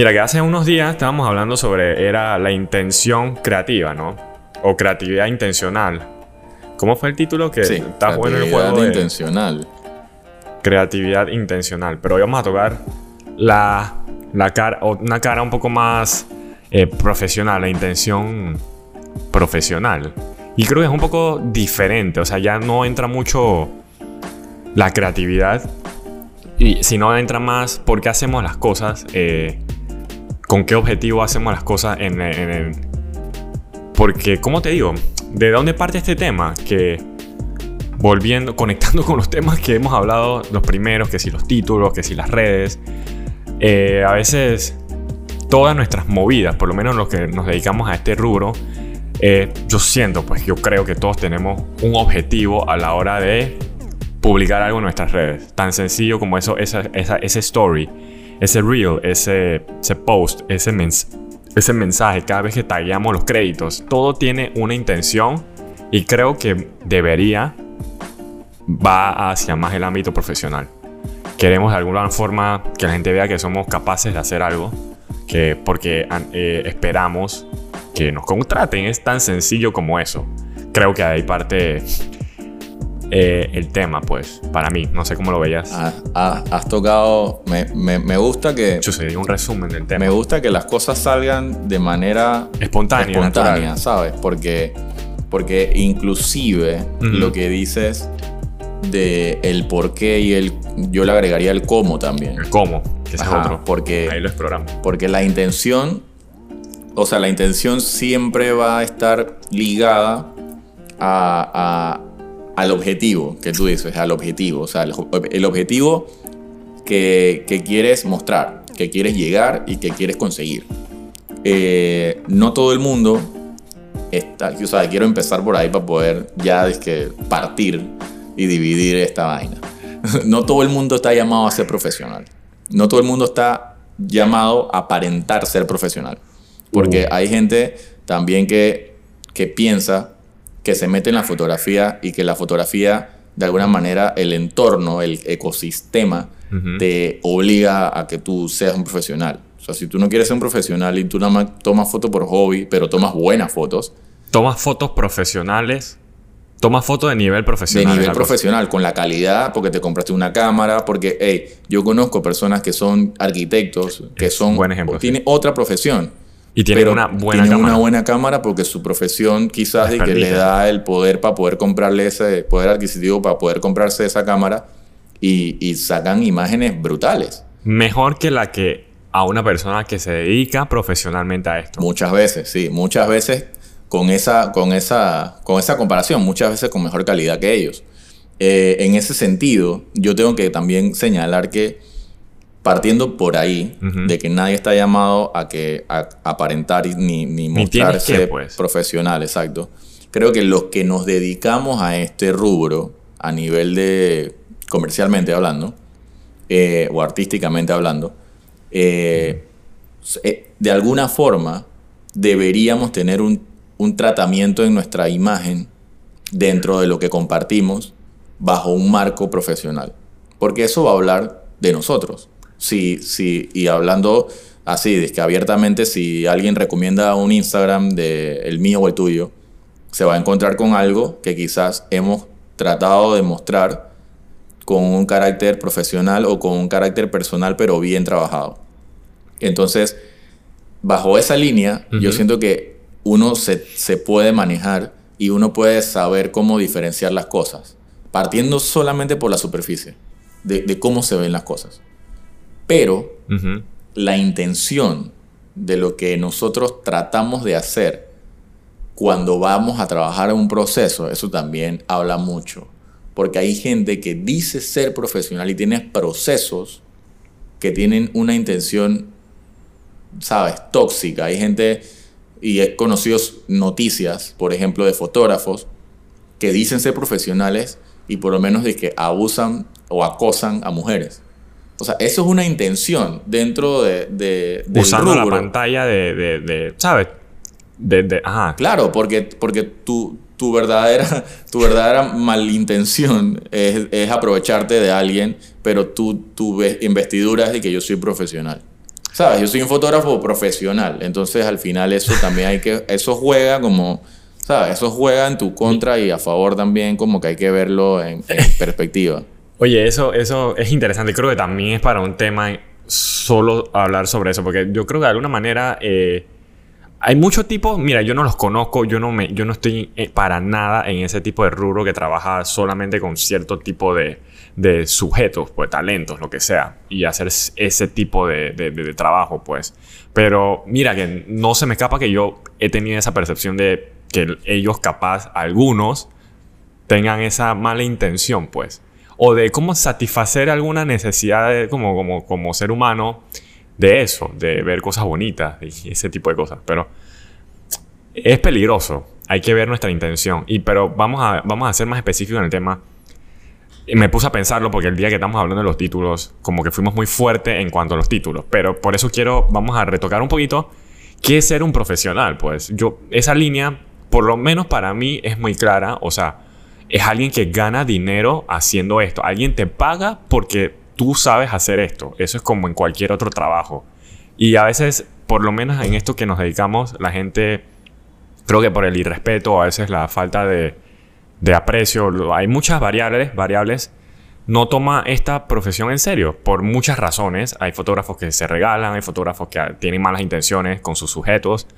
Mira, que hace unos días estábamos hablando sobre era la intención creativa, ¿no? O creatividad intencional. ¿Cómo fue el título que Sí, está bueno el juego? creatividad intencional. creatividad intencional. Pero hoy vamos a tocar la, la cara, una cara un poco más eh, profesional, la intención profesional. Y creo que es un poco diferente, o sea, ya no entra mucho la creatividad, y, sino entra más por qué hacemos las cosas, eh, con qué objetivo hacemos las cosas en, en el... Porque, ¿cómo te digo? ¿De dónde parte este tema? Que volviendo, conectando con los temas que hemos hablado, los primeros, que si los títulos, que si las redes, eh, a veces todas nuestras movidas, por lo menos los que nos dedicamos a este rubro, eh, yo siento, pues yo creo que todos tenemos un objetivo a la hora de publicar algo en nuestras redes. Tan sencillo como eso, esa, esa- ese story, ese reel, ese, ese post, ese, mens- ese mensaje, cada vez que tagueamos los créditos, todo tiene una intención y creo que debería va hacia más el ámbito profesional. Queremos de alguna forma que la gente vea que somos capaces de hacer algo, que porque eh, esperamos que nos contraten. Es tan sencillo como eso. Creo que ahí parte eh, el tema, pues, para mí. No sé cómo lo veías. Ah, ah, has tocado. Me, me- me gusta que. Yo sé, un resumen del tema. Me gusta que las cosas salgan de manera Espontánea, espontánea, natural. ¿sabes? Porque, porque inclusive lo que dices de el por qué y el yo le agregaría el cómo también. El cómo, que ese Ajá, es otro. porque Ahí lo exploramos. porque la intención, o sea, la intención siempre va a estar ligada a- a- al objetivo que tú dices, al objetivo. O sea, el, el objetivo que, que quieres mostrar, que quieres llegar y que quieres conseguir. Eh, no todo el mundo está, o sea, quiero empezar por ahí para poder ya es que partir y dividir esta vaina. No todo el mundo está llamado a ser profesional. No todo el mundo está llamado a aparentar ser profesional. Porque hay gente también que, que piensa que se mete en la fotografía y que la fotografía, de alguna manera, el entorno, el ecosistema, te obliga a que tú seas un profesional. O sea, si tú no quieres ser un profesional y tú nada más tomas fotos por hobby, pero tomas buenas fotos, Tomas fotos profesionales. Tomas fotos de nivel de profesional. es nivel cosa. profesional, con la calidad, porque te compraste una cámara, porque, hey, yo conozco personas que son arquitectos, que Es son, buen ejemplo, tienen otra profesión. Y tienen pero una buena tienen cámara. una buena cámara porque su profesión quizás de que le da el poder para poder comprarle ese poder adquisitivo para poder comprarse esa cámara y, y sacan imágenes brutales. Mejor que la que a una persona que se dedica profesionalmente a esto. Muchas veces, sí, muchas veces con esa, con esa, con esa comparación, muchas veces con mejor calidad que ellos. Eh, en ese sentido, yo tengo que también señalar que partiendo por ahí, de que nadie está llamado a que a, aparentar ni, mostrarse que, pues. profesional, exacto. Creo que los que nos dedicamos a este rubro, a nivel de comercialmente hablando, eh, o artísticamente hablando, eh, eh, de alguna forma deberíamos tener un, un tratamiento en nuestra imagen dentro de lo que compartimos bajo un marco profesional. Porque eso va a hablar de nosotros. Si, si, y hablando así, de que abiertamente, si alguien recomienda un Instagram de el mío o el tuyo, se va a encontrar con algo que quizás hemos tratado de mostrar con un carácter profesional o con un carácter personal, pero bien trabajado. Entonces, bajo esa línea, yo siento que uno se, se puede manejar y uno puede saber cómo diferenciar las cosas, partiendo solamente por la superficie, de, de cómo se ven las cosas. Pero la intención de lo que nosotros tratamos de hacer cuando vamos a trabajar en un proceso, eso también habla mucho. Porque hay gente que dice ser profesional y tiene procesos que tienen una intención, ¿sabes?, tóxica. Hay gente, y he conocido noticias, por ejemplo, de fotógrafos que dicen ser profesionales y por lo menos de que abusan o acosan a mujeres. O sea, eso es una intención dentro de, de, del Usando la pantalla de, de, de- ¿sabes? De, ajá. Claro, porque, porque tu, tu, verdadera, tu verdadera malintención es, es aprovecharte de alguien, pero tu, tu ve- investidura es de que yo soy profesional. ¿Sabes? Yo soy un fotógrafo profesional, entonces al final eso también hay que, eso juega como, ¿sabes? Eso juega en tu contra y a favor también, como que hay que verlo en, en perspectiva. Oye, eso, eso es interesante. Creo que también es para un tema solo hablar sobre eso, porque yo creo que de alguna manera eh, hay muchos tipos, mira, yo no los conozco, yo no, me, yo no estoy eh, para nada en ese tipo de rubro que trabaja solamente con cierto tipo de, de sujetos, pues talentos, lo que sea, y hacer ese tipo de, de, de, trabajo, pues. Pero mira, que no se me escapa que yo he tenido esa percepción de que ellos capaz, algunos, tengan esa mala intención, pues o de cómo satisfacer alguna necesidad como, como, como ser humano de eso, de ver cosas bonitas y ese tipo de cosas. Pero es peligroso. Hay que ver nuestra intención. Y, pero vamos a, vamos a ser más específicos en el tema. Me puse a pensarlo porque el día que estamos hablando de los títulos, como que fuimos muy fuertes en cuanto a los títulos. Pero por eso quiero, vamos a retocar un poquito qué es ser un profesional. Pues yo, esa línea, por lo menos para mí, es muy clara. O sea, es alguien que gana dinero haciendo esto. Alguien te paga porque tú sabes hacer esto. Eso es como en cualquier otro trabajo. Y a veces, por lo menos en esto que nos dedicamos, la gente, creo que por el irrespeto, a veces la falta de, aprecio, hay muchas variables, variables, no toma esta profesión en serio, por muchas razones. Hay fotógrafos que se regalan, hay fotógrafos que tienen malas intenciones con sus sujetos,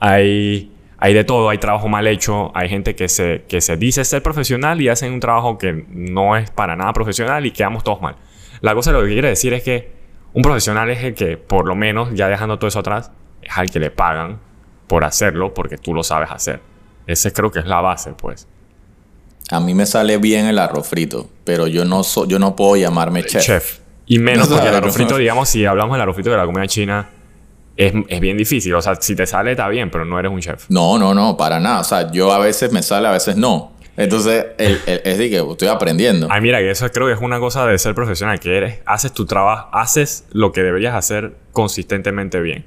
hay hay de todo, hay trabajo mal hecho, hay gente que se, que se dice ser profesional y hacen un trabajo que no es para nada profesional y quedamos todos mal. La cosa lo que quiere decir es que un profesional es el que, por lo menos, ya dejando todo eso atrás, es al que le pagan por hacerlo porque tú lo sabes hacer. Ese creo que es la base, pues. A mí me sale bien el arroz frito, pero yo no, yo no puedo llamarme chef. Chef. Y menos porque el arroz frito, digamos, si hablamos del arroz frito de la comida china, es, es, bien difícil. O sea, si te sale está bien, pero no eres un chef. No, no, no, para nada. O sea, yo a veces me sale, a veces no. Entonces, el, es de que estoy aprendiendo. Ay, mira, que eso creo que es una cosa de ser profesional, que eres, haces tu trabajo, haces lo que deberías hacer consistentemente bien.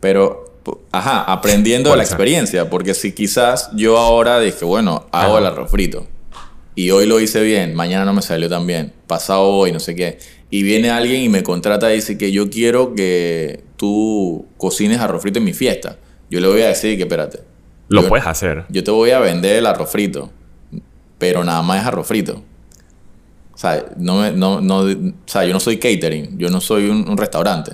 Pero, ajá, aprendiendo la experiencia, porque si quizás yo ahora dije, bueno, hago el arroz frito, y hoy lo hice bien, mañana no me salió tan bien, pasado hoy, no sé qué, y viene alguien y me contrata y dice que yo quiero que tú cocines arroz frito en mi fiesta. Yo le voy a decir que espérate. Lo puedes hacer. Yo te voy a vender el arroz frito, pero nada más es arroz frito. O sea, no, no, no, o sea yo no soy catering, yo no soy un, restaurante.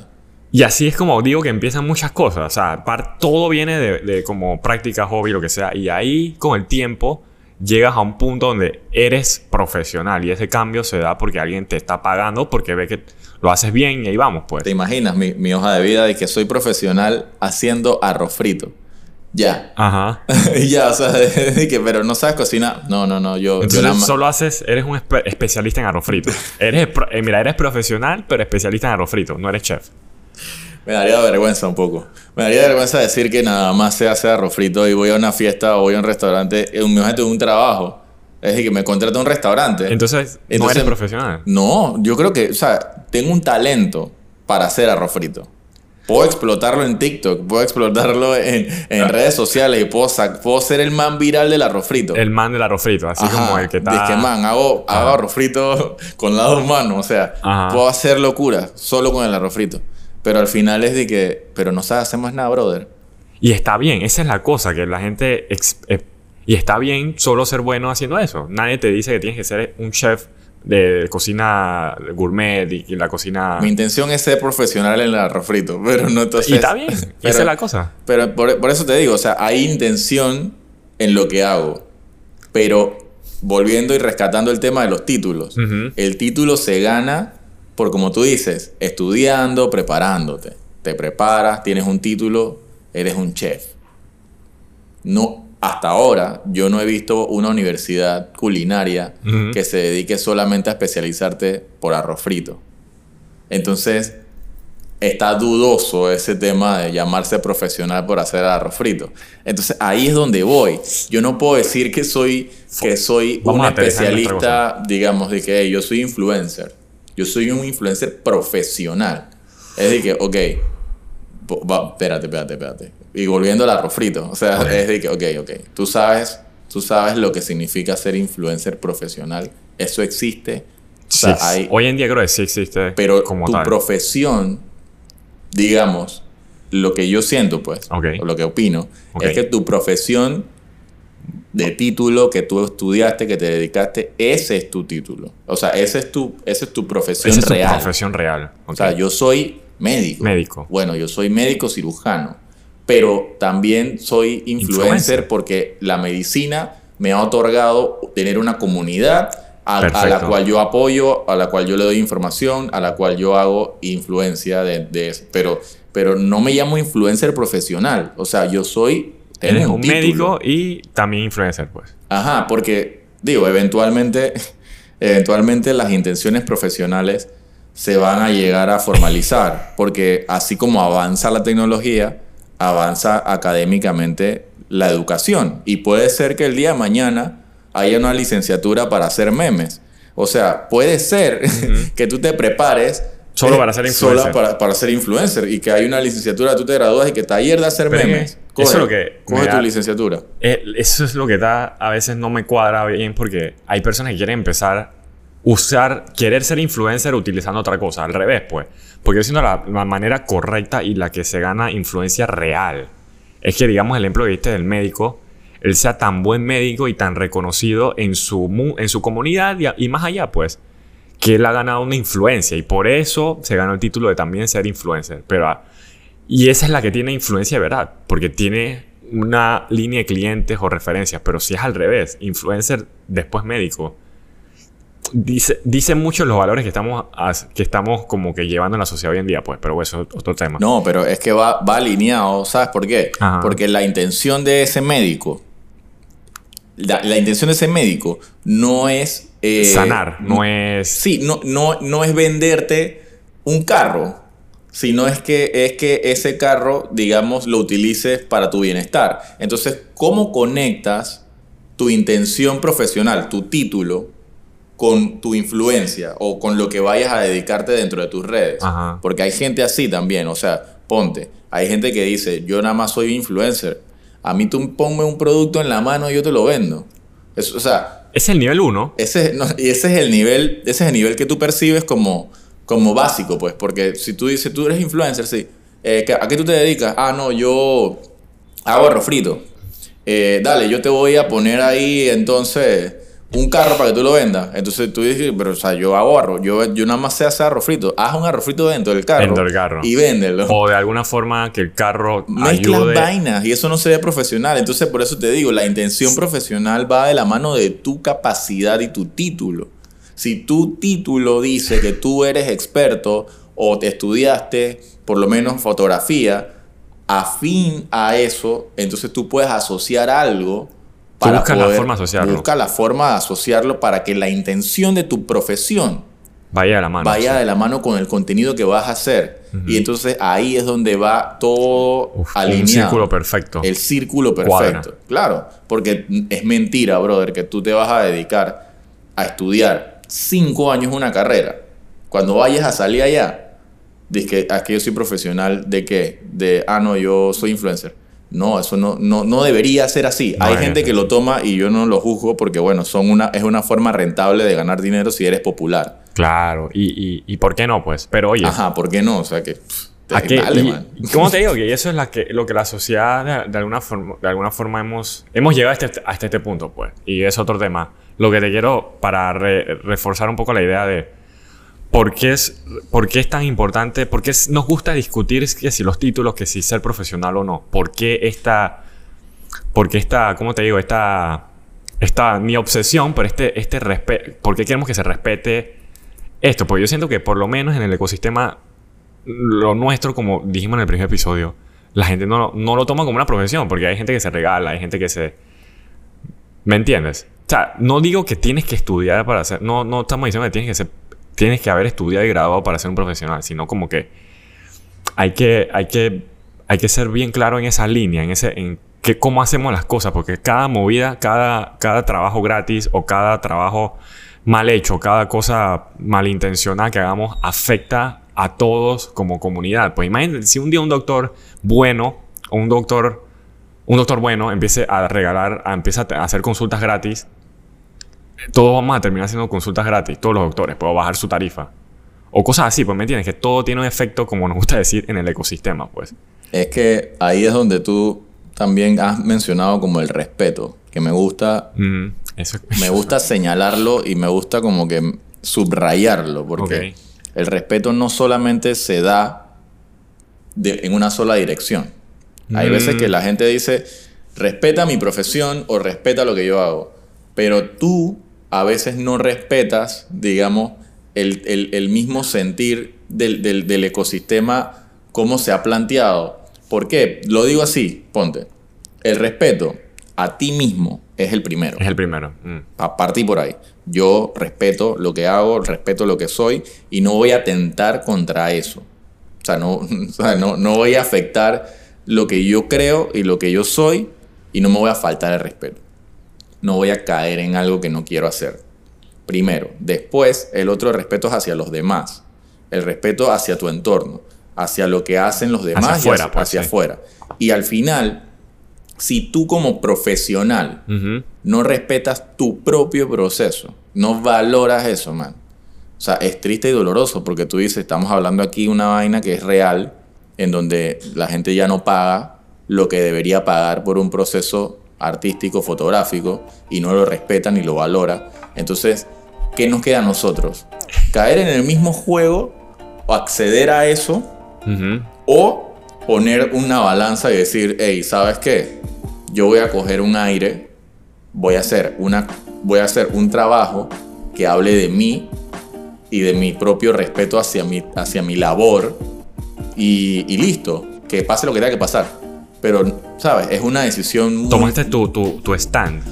Y así es como digo que empiezan muchas cosas. O sea, todo viene de, de como práctica, hobby, lo que sea. Y ahí, con el tiempo, llegas a un punto donde eres profesional y ese cambio se da porque alguien te está pagando porque ve que lo haces bien y ahí vamos pues. ¿Te imaginas mi, mi hoja de vida de que soy profesional haciendo arroz frito? Ya. Ajá. ya, o sea, de, que, pero no sabes cocinar. No, no, no, yo... Entonces solo haces, eres un especialista en arroz frito. eres, eh, mira, eres profesional, pero especialista en arroz frito, no eres chef. Me daría vergüenza un poco. Me daría vergüenza decir que nada más se hace arroz frito y voy a una fiesta o voy a un restaurante. Un de un trabajo. Es decir, que me contrata un restaurante. Entonces, ¿no eres profesional? No, yo creo que, o sea, tengo un talento para hacer arroz frito. Puedo explotarlo en TikTok, puedo explotarlo en, en redes sociales y puedo, puedo ser el man viral del arroz frito. El man del arroz frito, así como el que está... Dice que man, hago, hago arroz frito con las dos manos, o sea, puedo hacer locura solo con el arroz frito. Pero al final es de que, pero no sabes hacer más nada, brother. Y está bien, esa es la cosa, que la gente... Eh, y está bien solo ser bueno haciendo eso. Nadie te dice que tienes que ser un chef de cocina gourmet y, la cocina... Mi intención es ser profesional en el arroz frito, pero no entonces... Y está bien, esa es la cosa. Pero por, eso te digo, o sea, hay intención en lo que hago, pero volviendo y rescatando el tema de los títulos, el título se gana por como tú dices, estudiando, preparándote. Te preparas, tienes un título, eres un chef. No, hasta ahora yo no he visto una universidad culinaria que se dedique solamente a especializarte por arroz frito. Entonces, está dudoso ese tema de llamarse profesional por hacer arroz frito. Entonces, ahí es donde voy. Yo no puedo decir que soy, que soy un especialista, digamos, de que yo soy influencer. Yo soy un influencer profesional. Es decir, que, ok, espérate, espérate, espérate. Y volviendo al arroz frito. O sea, es decir, que, ok, ok. Tú sabes, tú sabes lo que significa ser influencer profesional. Eso existe. Hoy en día creo que sí existe. Pero como tu profesión digamos, lo que yo siento, pues, o lo que opino, es que tu profesión de título que tú estudiaste, que te dedicaste, ese es tu título. O sea, ese es tu, ese es tu profesión Esa es tu real. profesión real. O ok. sea, yo soy médico. Médico. Bueno, yo soy médico cirujano, pero también soy influencer, Influencer. porque la medicina me ha otorgado tener una comunidad a, a la cual yo apoyo, a la cual yo le doy información, a la cual yo hago influencia de, de eso. Pero, pero no me llamo influencer profesional. O sea, yo soy... Eres un médico y también influencer, pues. Ajá, porque digo, eventualmente, eventualmente las intenciones profesionales se van a llegar a formalizar, porque así como avanza la tecnología, avanza académicamente la educación. Y puede ser que el día de mañana haya una licenciatura para hacer memes. O sea, puede ser que tú te prepares Solo eh, para ser solo influencer. para, para ser influencer y que hay una licenciatura, tú te gradúas y que taller de hacer Pero memes. eso Coge, es lo que coge tu licenciatura. Eh, eso es lo que da, a veces no me cuadra bien porque hay personas que quieren empezar a usar, querer ser influencer utilizando otra cosa, al revés, pues. Porque yo siento la, la manera correcta y la que se gana influencia real. Es que, digamos, el ejemplo que viste del médico, él sea tan buen médico y tan reconocido en su, en su comunidad y más allá, pues, que él ha ganado una influencia y por eso se ganó el título de también ser influencer. Pero, ah, y esa es la que tiene influencia de verdad, porque tiene una línea de clientes o referencias. Pero si es al revés, influencer después médico, dice, dice mucho los valores que estamos, que estamos como que llevando en la sociedad hoy en día, pues. Pero eso es otro tema. No, pero es que va, va alineado, ¿sabes por qué? Ajá. Porque la intención de ese médico, la, la intención de ese médico no es... eh, Sanar, no es... Sí, no, no, no es venderte un carro, sino es que, es que ese carro, digamos, lo utilices para tu bienestar. Entonces, ¿cómo conectas tu intención profesional, tu título, con tu influencia o con lo que vayas a dedicarte dentro de tus redes? Ajá. Porque hay gente así también, o sea, ponte, hay gente que dice, yo nada más soy influencer, a mí tú ponme un producto en la mano y yo te lo vendo. Es- o sea, Es el nivel 1. ese, no, y ese es el nivel, ese es el nivel que tú percibes como, como básico, pues, porque si tú dices, tú eres influencer, sí, eh, ¿qué- ¿a qué tú te dedicas? Ah, no, yo hago arroz frito. Eh, dale, yo te voy a poner ahí entonces un carro para que tú lo vendas. Entonces tú dices, pero o sea, yo hago arroz, yo, yo nada más sé hacer arroz frito. Haz un arroz frito dentro del carro. Dentro del carro. Y véndelo. O de alguna forma que el carro Mezclan ayude... vainas y eso no se ve profesional. Entonces, por eso te digo, la intención profesional va de la mano de tu capacidad y tu título. Si tu título dice que tú eres experto o te estudiaste por lo menos fotografía, afín a eso, entonces tú puedes asociar algo Tú buscas la forma de asociarlo. Busca la forma de asociarlo para que la intención de tu profesión Vaya de la mano. vaya sí. de la mano con el contenido que vas a hacer. Y entonces ahí es donde va todo Uf, alineado. un círculo perfecto. El círculo perfecto. Cuadra. Claro, porque es mentira, brother, que tú te vas a dedicar a estudiar cinco años una carrera. Cuando vayas a salir allá, dices que, "Ah, que yo soy profesional de qué? De, ah, no, yo soy influencer. No, eso no, no, no debería ser así. No Hay gente que lo toma y yo no lo juzgo porque, bueno, son una, es una forma rentable de ganar dinero si eres popular. Claro. Y, y, y por qué no, pues. Pero oye, Ajá, ¿por qué no? O sea que. pff, ¿a qué- y ¿cómo te digo? Que eso es la que, lo que la sociedad de, de alguna forma, de alguna forma hemos, hemos llegado hasta este, hasta este punto, pues. Y es otro tema. Lo que te quiero para re- reforzar un poco la idea de por qué es, por es tan importante, por qué nos gusta discutir que si los títulos, que si ser profesional o no. ¿Por qué esta, por esta, cómo te digo, esta, esta, mi obsesión, pero este, este respeto, ¿por qué queremos que se respete esto? Porque yo siento que por lo menos en el ecosistema lo nuestro, como dijimos en el primer episodio, la gente no, no lo toma como una profesión, porque hay gente que se regala, hay gente que se... ¿Me entiendes? O sea, no digo que tienes que estudiar para ser... No, no estamos diciendo que tienes que ser... Tienes que haber estudiado y graduado para ser un profesional, sino como que hay que, hay que, hay que ser bien claro en esa línea, en ese, en que, cómo hacemos las cosas, porque cada movida, cada, cada trabajo gratis o cada trabajo mal hecho, cada cosa malintencionada que hagamos afecta a todos como comunidad. Pues imagínate, si un día un doctor bueno o un doctor, un doctor bueno empiece a regalar, a, empieza a hacer consultas gratis, todos vamos a terminar haciendo consultas gratis, todos los doctores, puedo bajar su tarifa. O cosas así, pues me entiendes, que todo tiene un efecto, como nos gusta decir, en el ecosistema, pues. Es que ahí es donde tú también has mencionado como el respeto, que me gusta, Mm, eso, me gusta señalarlo y me gusta como que subrayarlo, porque el respeto no solamente se da de- en una sola dirección. Hay Mm. veces que la gente dice, respeta mi profesión o respeta lo que yo hago, pero tú a veces no respetas, digamos, el, el- el mismo sentir del, del- del ecosistema, cómo se ha planteado. ¿Por qué? Lo digo así, ponte. El respeto a ti mismo es el primero. es el primero. Mm. A partir por ahí. Yo respeto lo que hago, respeto lo que soy y no voy a tentar contra eso. O sea, no, o sea, no, no voy a afectar lo que yo creo y lo que yo soy y no me voy a faltar el respeto. No voy a caer en algo que no quiero hacer. Primero. Después, el otro respeto es hacia los demás. El respeto hacia tu entorno, hacia lo que hacen los demás y afuera, hacia, pues, hacia sí. afuera. Y al final, si tú como profesional no respetas tu propio proceso, no valoras eso, man. O sea, es triste y doloroso porque tú dices, estamos hablando aquí de una vaina que es real, en donde la gente ya no paga lo que debería pagar por un proceso artístico, fotográfico, y no lo respeta ni lo valora. Entonces, ¿qué nos queda a nosotros? Caer en el mismo juego o acceder a eso o poner una balanza y decir, hey, ¿sabes qué? Yo voy a coger un aire, voy a hacer, una, voy a hacer un trabajo que hable de mí y de mi propio respeto hacia mi, hacia mi labor y, y listo, que pase lo que tenga que pasar. Pero, ¿sabes? Es una decisión muy... Tomaste tu, tu, tu stand,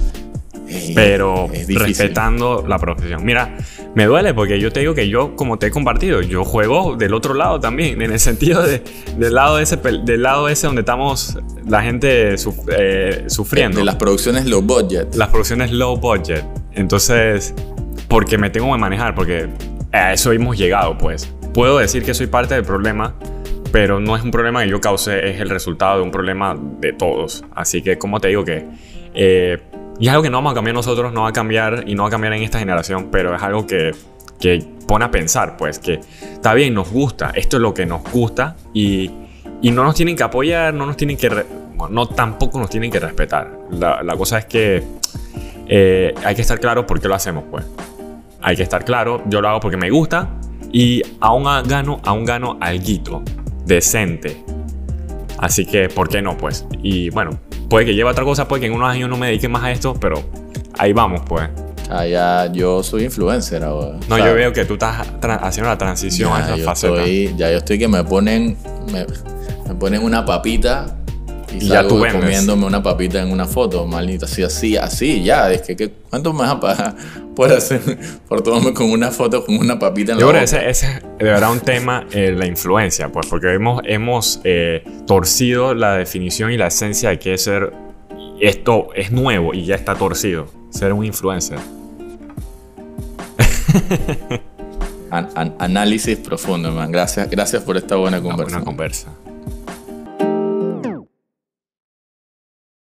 Ey, pero es respetando la profesión. Mira, me duele porque yo te digo que yo, como te he compartido, yo juego del otro lado también, en el sentido de, del, lado ese, del lado ese donde estamos la gente suf- eh, sufriendo. De las producciones low budget. las producciones low budget. Entonces, porque me tengo que manejar, porque a eso hemos llegado, pues. Puedo decir que soy parte del problema, pero no es un problema que yo cause, es el resultado de un problema de todos. Así que, como te digo que... eh, y es algo que no vamos a cambiar nosotros, no va a cambiar y no va a cambiar en esta generación, pero es algo que, que pone a pensar, pues, que está bien, nos gusta, esto es lo que nos gusta y, y no nos tienen que apoyar, no nos tienen que... no tampoco nos tienen que respetar. La, la cosa es que eh, hay que estar claro por qué lo hacemos, pues. Hay que estar claro, yo lo hago porque me gusta y aún gano, aún gano alguito decente. Así que, ¿por qué no, pues? Y bueno, puede que lleve a otra cosa, puede que en unos años no me dedique más a esto, pero ahí vamos, pues. Ah, ya yo soy influencer ahora. No, O sea, yo veo que tú estás haciendo la transición a Ya, esa yo faceta. estoy, ya yo estoy que me ponen, me, me ponen una papita y, Y ya tú comiéndome una papita en una foto, maldita, así, así, así, ya, es que, que ¿cuánto me vas a pagar por hacer, por tomarme con una foto con una papita en Yo la creo que boca? ese, ese es de verdad un tema, eh, la influencia, pues, porque hemos, hemos eh, torcido la definición y la esencia de que es ser. Esto es nuevo y ya está torcido. Ser un influencer. An- an- análisis profundo, man. Gracias, gracias por esta buena Una conversación. buena conversa.